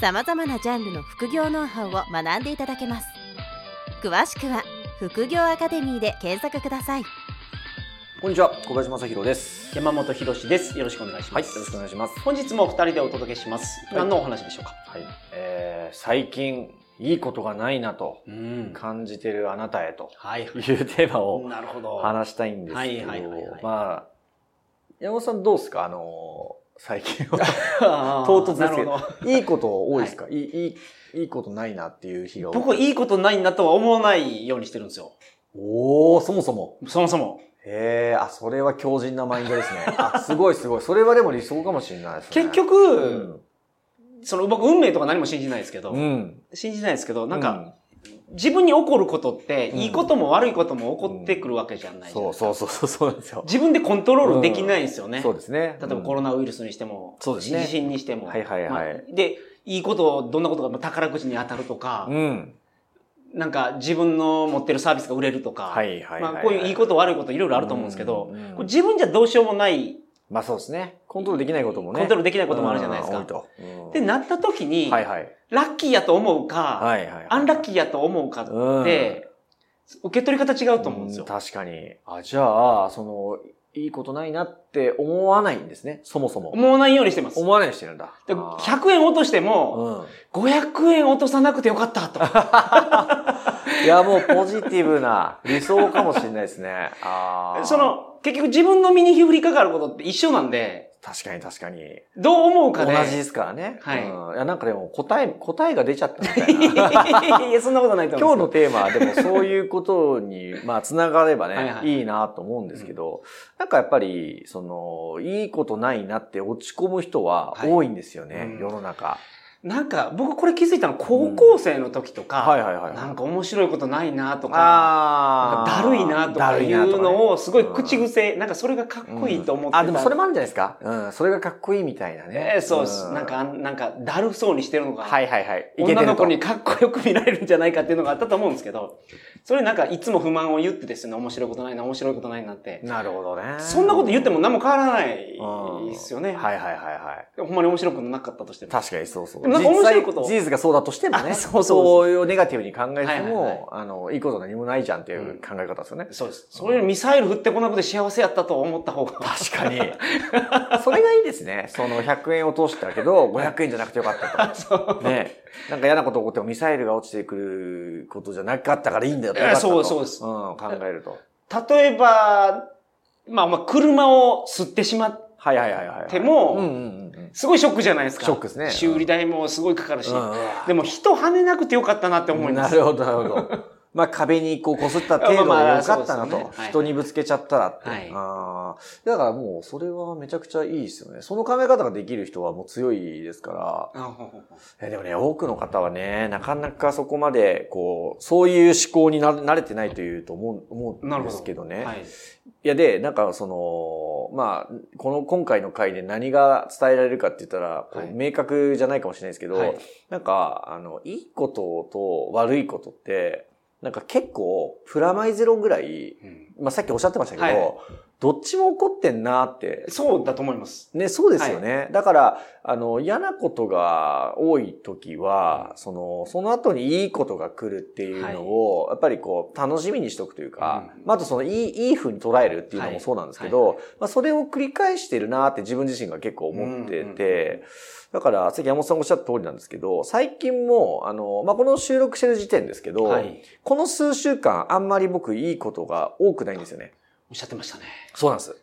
さまざまなジャンルの副業ノウハウを学んでいただけます詳しくは副業アカデミーで検索くださいこんにちは、小林正弘です。山本博史です。よろしくお願いしはい、よます。ろしくお願いします。本日も二人でお届けします。はい何のお話でしょうか？はい、えー、最近いいことがないなとうん感じてるあなたへとはいいうテーマをなるほど。話したいんですけど、まあ山本さんどうですか？あの最近は 唐突ですけど、いいこと多いですか、い、いいいいことないなっていう日が多い。僕いいことないなとは思わないようにしてるんですよ。おお、そもそも。そもそも。へえ、あ、それは強靭なマインドですね。あ、すごいすごい。それはでも理想かもしれないですね。結局、うん、その僕運命とか何も信じないですけど、うん。信じないですけど、なんか、うん自分に起こることって、うんいいことも悪いことも起こってくるわけじゃないじゃないそうですかそうそうそうそうですよ。自分でコントロールできないんですよね。そうですね。例えばコロナウイルスにしても、そうですね地震にしても。はいはいはいまあで、いいことを、どんなことがまあ宝くじに当たるとか、うん。なんか自分の持ってるサービスが売れるとか、はいはいまあこういういいこと悪いこといろいろあると思うんですけど、自分じゃどうしようもないまあそうですね。コントロールできないこともね。コントロールできないこともあるじゃないですかうん多いと。うんってなった時に、はいはい。ラッキーやと思うか、はいはいはい。アンラッキーやと思うかうんって、受け取り方違うと思うんですよ。うん確かに。あ、じゃあ、その、いいことないなって思わないんですね。そもそも。思わないようにしてます。思わないようにしてるんだ。であー100円落としても、うん。500円落とさなくてよかったと。いや、もうポジティブな理想かもしれないですね。あーそ、の、結局自分の身に降りかかることって一緒なんで、確かに確かに。どう思うか同で。じですからね。はいうん。いや、なんかでも答え、答えが出ちゃったみたいな。いや、そんなことないと思今日の。テーマはでもそういうことに、まあ、つながればね、はいはいいいなと思うんですけど、なんかやっぱり、その、いいことないなって落ち込む人は多いんですよね、はいうん世の中。なんか、僕これ気づいたの高校生の時とか、はいはいはい。なんか面白いことないなとか、だるいなとかいうのをすごい口癖、なんかそれがかっこいいと思ってた。あ、でもそれもあるんじゃないですかうん、それがかっこいいみたいなね。えーそうです。なんか、なんか、だるそうにしてるのが、はいはいはい。女の子にかっこよく見られるんじゃないかっていうのがあったと思うんですけど、それなんかいつも不満を言ってですね、面白いことないな、面白いことないなって。なるほどね。そんなこと言っても何も変わらないうんですよね。はいはいはいはい。ほんまに面白くなかったとしても。確かにそうそう。実際事実がそうだとしてもね。あそうそうそういうネガティブに考えても、あの、いいこと何もないじゃんっていう考え方ですよね。そうです。それよりミサイル振ってこなくて幸せやったと思った方が。確かに。それがいいですね。その100円落としたけど、500円じゃなくてよかったと。ね。なんか嫌なこと起こってもミサイルが落ちてくることじゃなかったからいいんだよってよかったと。えそうですうん、考えると。例えば、まあまあ、車を吸ってしまっはいはいはいはい。でもうんうんうんうん。すごいショックじゃないですか。ショックですね修理代もすごいかかるし。でも人跳ねなくてよかったなって思います。なるほど、なるほど。まあ壁にこう擦った程度でよかったなと人にぶつけちゃったらって。はいあーだからもうそれはめちゃくちゃいいですよね。その考え方ができる人はもう強いですから。えでもね、多くの方はね、なかなかそこまで、こう、そういう思考にな慣れてないというと思う思うんですけどね。はい。いや、で、なんかその、まあ、この今回の回で何が伝えられるかって言ったら、こうはい明確じゃないかもしれないですけど、はいなんか、あの、いいことと悪いことって、なんか結構、プラマイゼロぐらい、うん。まあさっきおっしゃってましたけど、はいどっちも起こってんなって、そうだと思います。ね、そうですよね。だから、あの、嫌なことが多い時は、その、その後にいいことが来るっていうのを、やっぱりこう、楽しみにしとくというか、うんまあ、あとその、いい、いい風に捉えるっていうのもそうなんですけど、まあ、それを繰り返してるなって自分自身が結構思ってて、だから、さっき山本さんがおっしゃった通りなんですけど、最近も、あの、まあ、この収録してる時点ですけど、はい。この数週間、あんまり僕いいことが多くないんですよね。おっしゃってましたね。そうなんです。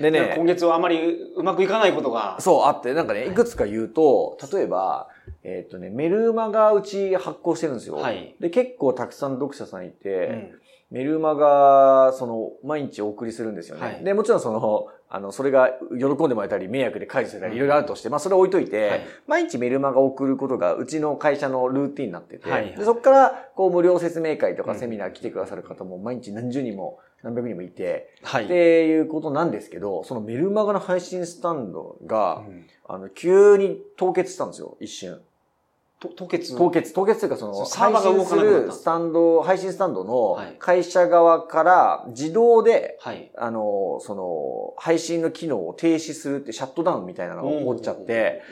でね、今月はあまりうまくいかないことが。そう、あって、なんかね、いくつか言うと、例えば、えっ、とね、メルマガうち発行してるんですよ。はいで、結構たくさん読者さんいて、うんメルマガ、その、毎日お送りするんですよね。はいで、もちろんその、あの、それが喜んでもらえたり、迷惑で解除されたり、いろいろあるとして、まあそれ置いといて、はい毎日メルマガを送ることが、うちの会社のルーティンになってて、はいはいでそこから、こう、無料説明会とかセミナー来てくださる方も、毎日何十人も、何百人もいて、はっていうことなんですけど、そのメルマガの配信スタンドが、うんあの、急に凍結したんですよ、一瞬。と凍結？凍結、凍結というかその、サーバーが動かなくなった配信するスタンド、配信スタンドのはい会社側から自動で、はい。あの、その、配信の機能を停止するってシャットダウンみたいなのが起こっちゃって、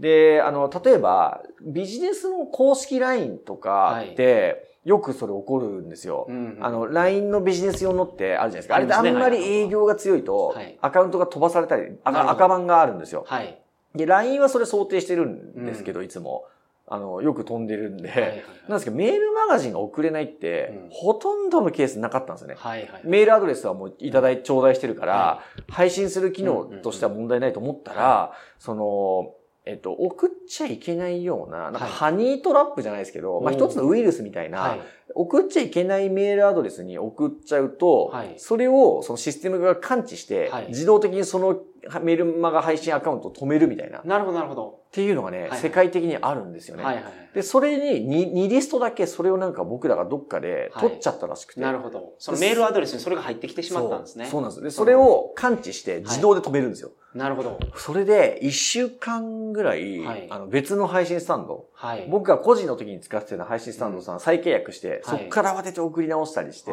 で、あの、例えば、ビジネスの公式 LINE とかって、よくそれ起こるんですよ。うんうんあの、LINE のビジネス用のってあるじゃないですか。あれってあんまり営業が強いとはい、アカウントが飛ばされたり、赤赤番があるんですよ。はい。で、LINE はそれ想定してるんですけど、いつも。あの、よく飛んでるんで。なんですけど、メールマガジンが送れないって、うんほとんどのケースなかったんですよね。メールアドレスはもういただい、頂戴してるから、は配信する機能としては問題ないと思ったら、その、えっと、送っちゃいけないような、なんかはいハニートラップじゃないですけど、まあおー一つのウイルスみたいな、はい。送っちゃいけないメールアドレスに送っちゃうと、はいそれをそのシステムが感知して、はい自動的にそのメールマガ配信アカウントを止めるみたいな、っなるほどなるほど。ていうのがね、はい世界的にあるんですよね。はいはい。で、それに2、2リストだけそれをなんか僕らがどっかで取っちゃったらしくて。なるほど。そのメールアドレスにそれが入ってきてしまったんですね。そうなんです。で、それを感知して自動で止めるんですよ。なるほど。それで1週間ぐらい、はいあの別の配信スタンド、はい。僕が個人の時に使ってた配信スタンドさん再契約して、そはい。っから慌てて送り直したりして、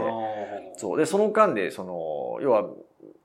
そう。で、その間で、その、要は、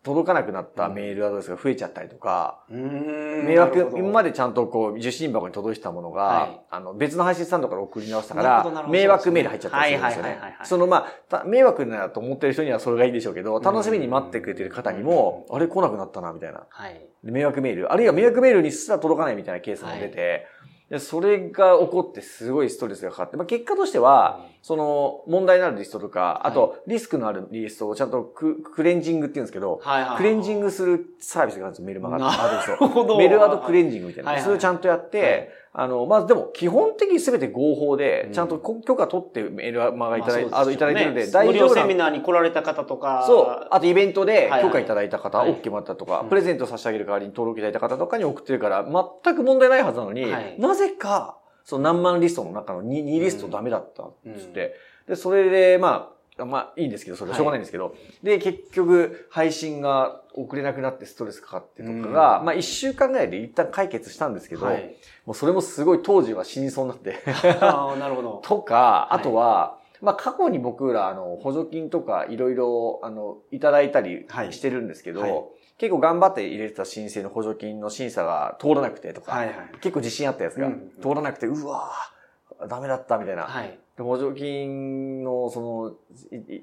届かなくなったメールアドレスが増えちゃったりとか、うーん迷惑、今までちゃんとこう、受信箱に届いてたものが、はい。あの、別の配信スタンドから送り直したから、迷惑メール入っちゃったりするんですよね。はいはいはいはい。は。いそのまあ、た迷惑だと思ってる人にはそれがいいでしょうけど、楽しみに待ってくれてる方にも、あれ来なくなったな、みたいな。はい。で迷惑メール、あるいは迷惑メールにすら届かないみたいなケースも出て、でそれが起こってすごいストレスがかかって、まあ、結果としては、その問題のあるリストとか、あとリスクのあるリストをちゃんとククレンジングって言うんですけど、はいはい。クレンジングするサービスがあるんですよ、メルマガあるんですよ。なるほど。メルアドクレンジングみたいな。はいはいそれをちゃんとやって、はいあの、まずでも基本的に全て合法で、うん。ちゃんと許可取ってメールマガいただい,、まあのいただいてるんで、無大丈夫な料セミナーに来られた方とか。そう。あとイベントで許可いただいた方、はい。OK もらったとか、うん。プレゼント差し上げる代わりに登録いただいた方とかに送ってるから、全く問題ないはずなのに、はい。なぜか、その何万リストの中の 2, 2リストダメだったっつって、で、それで、まあ、まあいいんですけど、それはいしょうがないんですけど、で、結局、配信が遅れなくなってストレスかかってとかが、うんまあ一週間ぐらいで一旦解決したんですけど、はい。もうそれもすごい当時は死にそうになって、ああ、なるほど。とか、いあとは、まあ過去に僕ら、あの、補助金とかいろいろ、あの、いただいたりはいしてるんですけど、はい結構頑張って入れてた申請の補助金の審査が通らなくてとか、はいはい。結構自信あったやつがうん通らなくて、うわぁ、ダメだったみたいな。はい。で補助金の、その、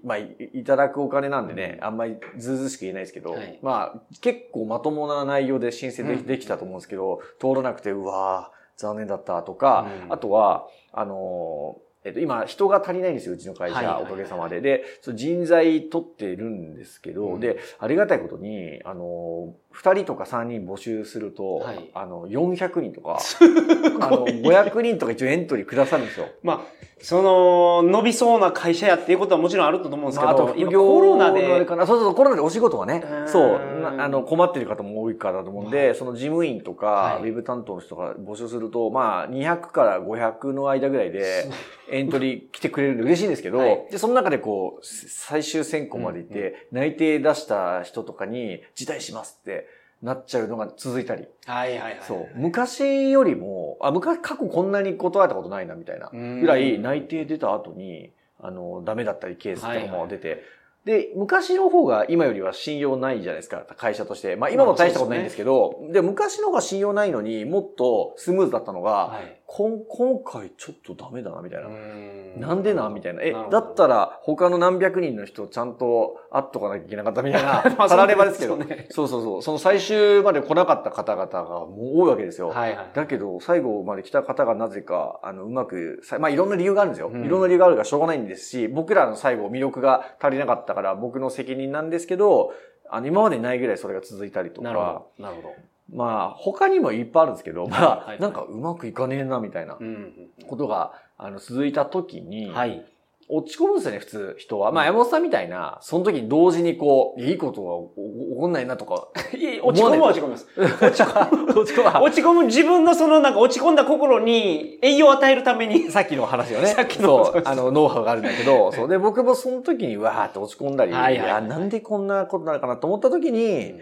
まあい、いただくお金なんでね、あんまりずうずうしく言えないですけど、はい。まあ、結構まともな内容で申請でき,、うんできたと思うんですけど、通らなくて、うわぁ、残念だったとか、うん。あとは、あのーえっと、今、人が足りないんですよ、うちの会社、おかげさまで。で、その人材取ってるんですけど、うん。で、ありがたいことに、あのー、二人とか三人募集すると、はい。あの、400人とか、あの、500人とか一応エントリーくださるんですよ。まあ、その、伸びそうな会社やっていうことはもちろんあると思うんですけまあ、あど、と、コロナで。そうそうそう、コロナでお仕事はねう、ん。そう、なあの、困ってる方も多いからだと思うんで、その事務員とか、はい。ウェブ担当の人が募集すると、まあ、200から500の間ぐらいで、エントリー来てくれるんで嬉しいんですけど、はい。で、その中でこう、最終選考まで行って、内定出した人とかに、辞退しますってなっちゃうのが続いたり。はいはいはい。そう。昔よりも、あ、昔、過去こんなに断ったことないな、みたいな。うんぐらい内定出た後に、あの、ダメだったりケースとかも出て、で、昔の方が今よりは信用ないじゃないですか、会社として。まあ今も大したことないんですけど、で昔の方が信用ないのにもっとスムーズだったのが、はい。こん今回ちょっとダメだな、みたいな。んなんでなんみたいな。え、だったら他の何百人の人ちゃんと会っとかなきゃいけなかったみたいな、まあたらればですけど。そうそうそうそう。その最終まで来なかった方々がもう多いわけですよ。はいはい。だけど、最後まで来た方がなぜか、あの、うまく、さまあ、いろんな理由があるんですよ。うんいろんな理由があるからしょうがないんですし、僕らの最後魅力が足りなかったから僕の責任なんですけど、あの、今までにないぐらいそれが続いたりとなるほか、ど。なるほど。まあ、他にもいっぱいあるんですけど、まあ、はいなんかうまくいかねえな、みたいなうん。ことが、あの、続いた時に、はい。落ち込むんですよね、普通、人は。まあ、山本さんみたいな、その時に同時にこう、いいことが起こんないなとか。いや落ち込むは落ち込みます。落ち込む。落ち込む。落ち込む自分のそのなんか落ち込んだ心に栄養を与えるために。さっきの話よね。さっきのそう、あの、ノウハウがあるんだけど、そう。で、僕もその時にわーって落ち込んだり、いはいはいはいや、なんでこんなことなのかなと思った時に、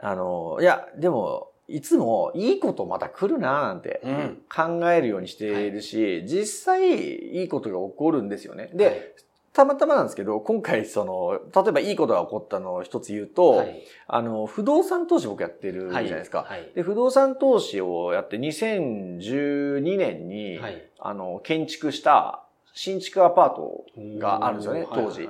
あの、いや、でも、いつもいいことまた来るなーなんてうん。考えるようにしているし、実際いいことが起こるんですよね。で、で、たまたまなんですけど、今回その、例えばいいことが起こったのを一つ言うと、はい。あの、不動産投資僕やってるじゃないですか。はい。で、不動産投資をやって2012年に、はい。あの、建築した新築アパートがあるんですよね当時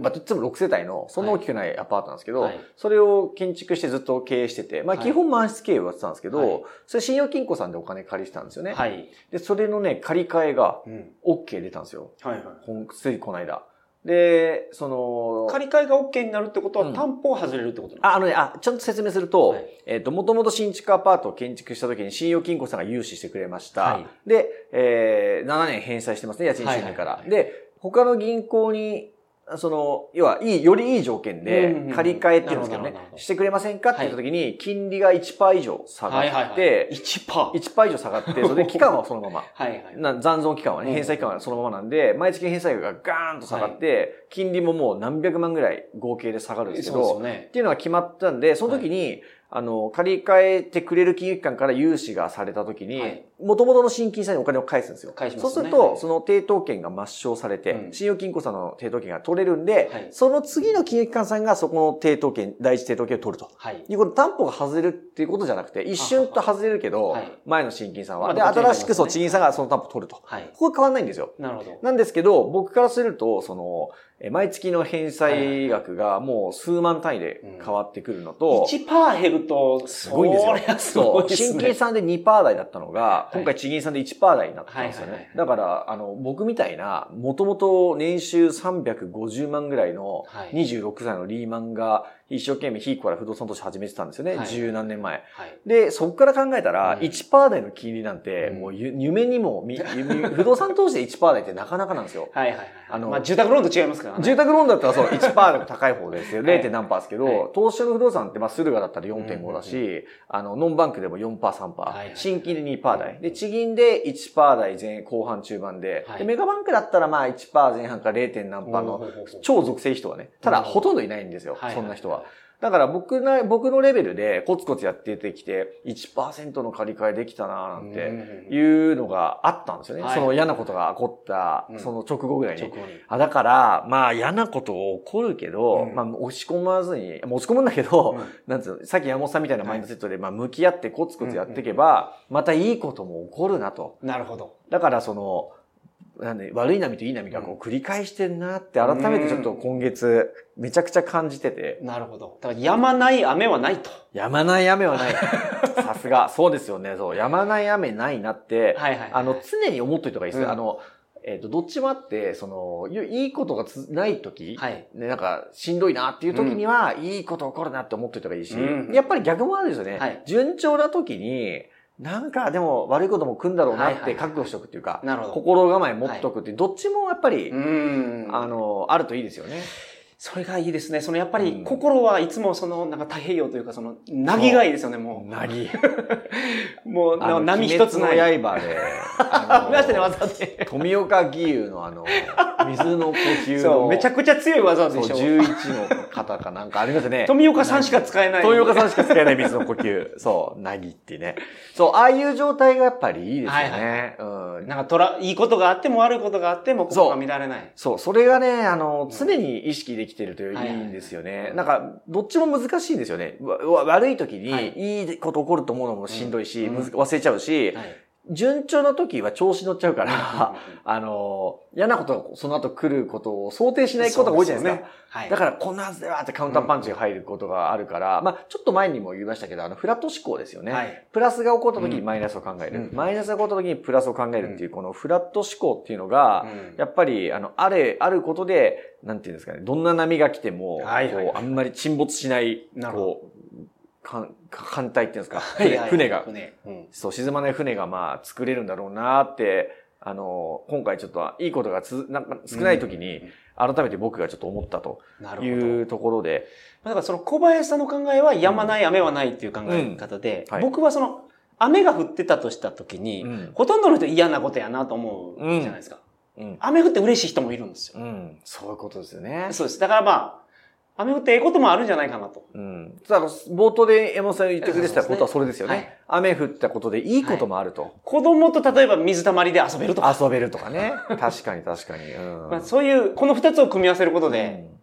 まあ、いつも6世帯の、そんな大きくないアパートなんですけど、はいそれを建築してずっと経営してて、まあはい基本満室経営をやってたんですけど、はいそれ信用金庫さんでお金借りてたんですよね。はい。で、それのね、借り換えがうん。OK 出たんですよ。はいはい。ほんついこの間。で、その、借り換えが OK になるってことはうん。担保を外れるってことなんですあ、あのね、あ、ちゃんと説明すると、はい。えっ、と、もともと新築アパートを建築した時に信用金庫さんが融資してくれました。はい。で、えー、7年返済してますね、家賃収入から。はいはいはい。で、他の銀行に、その、要は、いい、よりいい条件で借り換えっていうんですけどねしてくれませんかって言った時に、金利が1%以上下が。って、1%。1%以上下がって、それで期間はそのまま。はいはい。な残存期間はね、うん返済期間はそのままなんで、毎月返済額がガーンと下がって、金利ももう何百万ぐらい合計で下がるんですけど、っ。ていうのが決まったんで、その時に、あの、借り換えてくれる金融機関から融資がされた時にはい、元々の新金さんにお金を返すんですよ。返しますねそうすると、はいその抵当権が抹消されて、うん信用金庫さんの抵当権が取れるんで、はいその次の金融機関さんがそこの抵当権、第一抵当権を取ると。はい。いうこと、担保が外れるっていうことじゃなくて、一瞬と外れるけど、はい前の新金さんは。で、新しくそう、地銀さんがその担保を取ると。はい。ここは変わんないんですよ。なるほど。なんですけど、僕からすると、その、え毎月の返済額がもう数万単位で変わってくるのと、1%減ると、すごいんですよそりゃ。すごいですね。新金さんで2%台だったのが、い今回地銀さんで1%台になったんですよ。ね。だから、あの、僕みたいな、もともと年収350万ぐらいのはい。26歳のリーマンが一生懸命ヒーコから不動産投資始めてたんですよね。はい十何年前。はい。で、そこから考えたら、うん1%台の金利なんて、うんもうゆ夢にも不動産投資で1%台ってなかなかなんですよ。はいはいはい。あのまあ、住宅ローンと違いますからね。住宅ローンだったらそう、1%でも高い方ですよ。はい 0. 何パーですけど、はい投資の不動産って、まあ、駿河だったら4.5だし、うんあの、ノンバンクでも4%、3%、はいはい新金で2%台。で、地銀で1%台前、後半中盤で、はいで、メガバンクだったらまあ1%前半から 0. 何パーの超属性人はね、ただうんほとんどいないんですよ、はいそんな人は。だから僕な、僕のレベルでコツコツやっててきて、1%の借り換えできたななんてうんいうのがあったんですよね。はいその嫌なことが起こったう、んその直後ぐらいに。あ、だから、まあ嫌なこと起こるけど、うんまあ押し込まずに、持ち込むんだけど、うんなんつうの、さっき山本さんみたいなマインドセットで、まあ向き合ってコツコツやっていけば、またいいことも起こるなと。なるほど。だからその、なんで、悪い波といい波がこう繰り返してるなって改めてちょっと今月めちゃくちゃ感じてて、なるほど。だから、止まない雨はないと。やまない雨はない。さすが。そうですよね。そう。やまない雨ないなって、はいはいはい。あの、常に思っといた方がいいですよ。うんあの、えっ、と、どっちもあって、その、いいいことがつない時、はい。ね、なんか、しんどいなっていう時には、いいこと起こるなって思っといた方がいいし、うんやっぱり逆もあるんですよね。はい順調な時に、なんかでも悪いことも来るんだろうなって覚悟しておくっていうか。心構え持っとくってどっちもやっぱり、うん。あの、あるといいですよね。それがいいですね。そのやっぱりうん心はいつもそのなんか太平洋というかそのなぎがいいですよね、もなぎ。う。もう波一つない。鬼滅の刃で、あ見ま したね、技で。富岡義勇のあの、水の呼吸の、そう、めちゃくちゃ強い技でしょ。11の方かなんかありますね。富岡さんしか使えない。富岡さんしか使えない水の呼吸。そう、なぎってね。そう、ああいう状態がやっぱりいいですよね。うん。なんかとら、いいことがあっても悪いことがあっても心が乱れない。そう、それがね、あの、ん常に意識できてるといはいんですよね。うんなんか、どっちも難しいんですよね。悪い時はいに、いいこと起こると思うのもしんどいし、忘れちゃうし、はい。順調な時は調子乗っちゃうから、うんあの、嫌なことがその後来ることを想定しないことが多いじゃないですか。はい。だから、こんなはずではってカウンターパンチが入ることがあるから、まあちょっと前にも言いましたけど、あの、フラット思考ですよね。はい。プラスが起こった時にマイナスを考える。うんマイナスが起こった時にプラスを考えるっていう、このフラット思考っていうのが、うん。やっぱり、あの、あれ、あることで、なんていうんですかね、どんな波が来ても、はいはいはいこう、あんまり沈没しない、こう、か艦隊っていうんですか、船が、船。うんそう、沈まない船がまあ、作れるんだろうなって、あの、今回ちょっといいことがつなんか少ない時に、改めて僕がちょっと思ったと。いうところで、だからその小林さんの考えは止まない、雨はないっていう考え方で、うんはい僕はその雨が降ってたとした時に、うんほとんどの人嫌なことやなと思うじゃないですか。うん。雨降って嬉しい人もいるんですよ。うん。そういうことですよね。そうです。だからまあ、雨降ってええこともあるんじゃないかなと。うん。だから冒頭で山本さんが言ってくれてたことはそれですよね。はい雨降ったことでいいこともあると。子供と例えば水たまりで遊べるとか、遊べるとかね。確かに確かに。うん。まあ、そういう、この二つを組み合わせることで、うん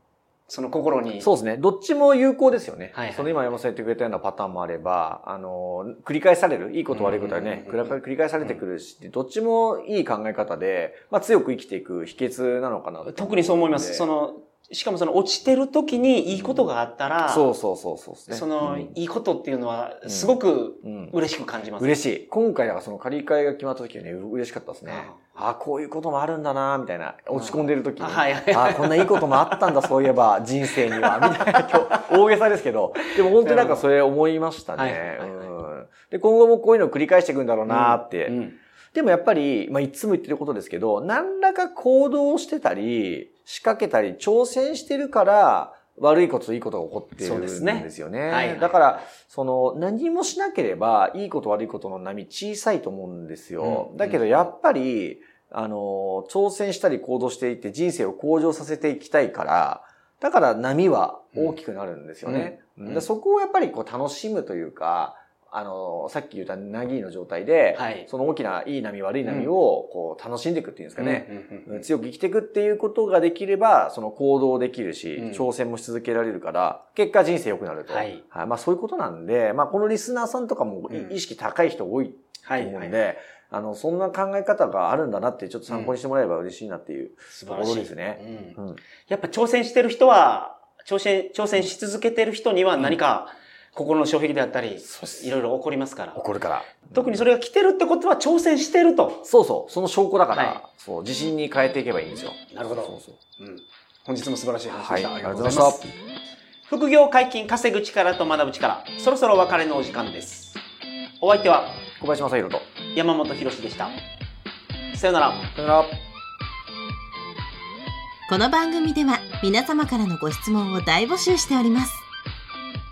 その心に。そうですね。どっちも有効ですよね。はいはいその今山本さん言ってくれたようなパターンもあれば、あの、繰り返される、いいこと悪いことはね、繰り返されてくるし、どっちもいい考え方で、まあ強く生きていく秘訣なのかなと特にそう思います。その、の、しかもその落ちてる時にいいことがあったら、そうそうそうそうですね。その、うんいいことっていうのは、すごくうん嬉しく感じます。嬉しい。今回だからその借り換えが決まった時はね、う嬉しかったですね。ああ、こういうこともあるんだな、みたいな。落ち込んでる時に。あはいはいああ、こんないいこともあったんだ、そういえば、人生には、みたいな、今日、大げさですけど。でも本当になんかそれ思いましたはいね。で、今後もこういうのを繰り返していくんだろうなって。うんでもやっぱり、まあ、いつも言ってることですけど、何らか行動してたり、仕掛けたり、挑戦してるから、悪いことといいことが起こってるんですねですよね。はいはいだから、その、何もしなければ、いいこと悪いことの波小さいと思うんですよ。うんだけど、やっぱり、あの、挑戦したり行動していって人生を向上させていきたいから、だから波は大きくなるんですよね。うんうんでそこをやっぱりこう楽しむというか、あの、さっき言ったなぎの状態で、はい。その大きないい波悪い波をこう楽しんでいくっていうんですかね。うんうんうん強く生きていくっていうことができれば、その行動できるし、うん。挑戦もし続けられるから、結果人生良くなると。はい。まあそういうことなんで、まあこのリスナーさんとかもいうん。意識高い人多いとはい思うんで、あの、そんな考え方があるんだなってちょっと参考にしてもらえば嬉しいなっていうところ素晴らしい。ですね。うん。うん。やっぱ挑戦してる人は、挑戦、挑戦し続けてる人には何か心の障壁であったり、いろいろ起こりますから。起こるから。特にそれが来てるってことは挑戦してると。そうそう、その証拠だから、はいそう、自信に変えていけばいいんですよ。なるほどそうそう。うん本日も素晴らしい話はい、でした。ありがとうございました。副業解禁稼ぐ力と学ぶ力。そろそろお別れのお時間です。お相手は小林正宏と。山本博史でした。さよなら。さよなら。この番組では皆様からのご質問を大募集しております。